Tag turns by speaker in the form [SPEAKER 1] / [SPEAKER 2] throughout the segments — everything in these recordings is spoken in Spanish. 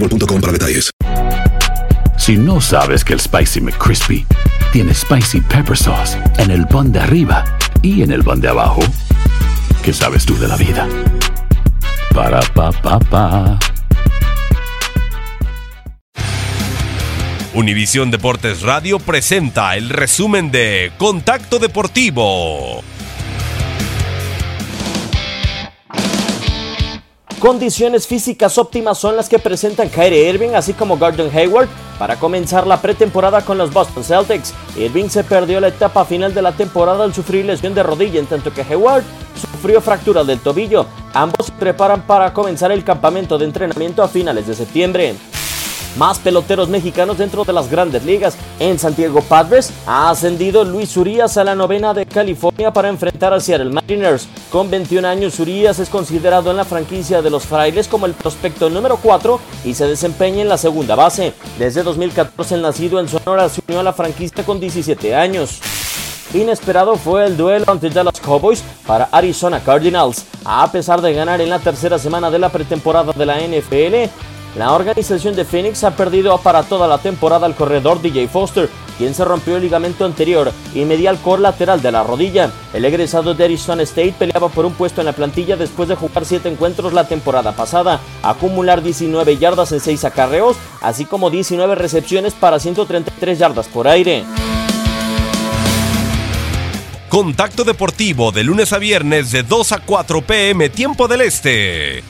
[SPEAKER 1] boostmobile.com para detalles.
[SPEAKER 2] Si no sabes que el Spicy McCrispy tiene Spicy Pepper Sauce en el pan de arriba y en el pan de abajo, ¿qué sabes tú de la vida? Para, pa, pa, pa.
[SPEAKER 3] Univisión Deportes Radio presenta el resumen de Contacto Deportivo.
[SPEAKER 4] Condiciones físicas óptimas son las que presentan Kyrie Irving así como Gordon Hayward para comenzar la pretemporada con los Boston Celtics. Irving se perdió la etapa final de la temporada al sufrir lesión de rodilla, en tanto que Hayward sufrió fractura del tobillo. Ambos se preparan para comenzar el campamento de entrenamiento a finales de septiembre. Más peloteros mexicanos dentro de las grandes ligas. En Santiago Padres ha ascendido Luis Urias a la novena de California para enfrentar a Seattle Mariners. Con 21 años, Urias es considerado en la franquicia de los Frailes como el prospecto número 4 y se desempeña en la segunda base. Desde 2014, el nacido en Sonora se unió a la franquicia con 17 años. Inesperado fue el duelo ante Dallas Cowboys para Arizona Cardinals. A pesar de ganar en la tercera semana de la pretemporada de la NFL, la organización de Phoenix ha perdido para toda la temporada al corredor DJ Foster, quien se rompió el ligamento anterior y medial core lateral de la rodilla. El egresado de Arizona State peleaba por un puesto en la plantilla después de jugar 7 encuentros la temporada pasada, acumular 19 yardas en 6 acarreos, así como 19 recepciones para 133 yardas por aire.
[SPEAKER 3] Contacto Deportivo de lunes a viernes de 2 a 4 pm tiempo del Este.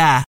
[SPEAKER 5] there.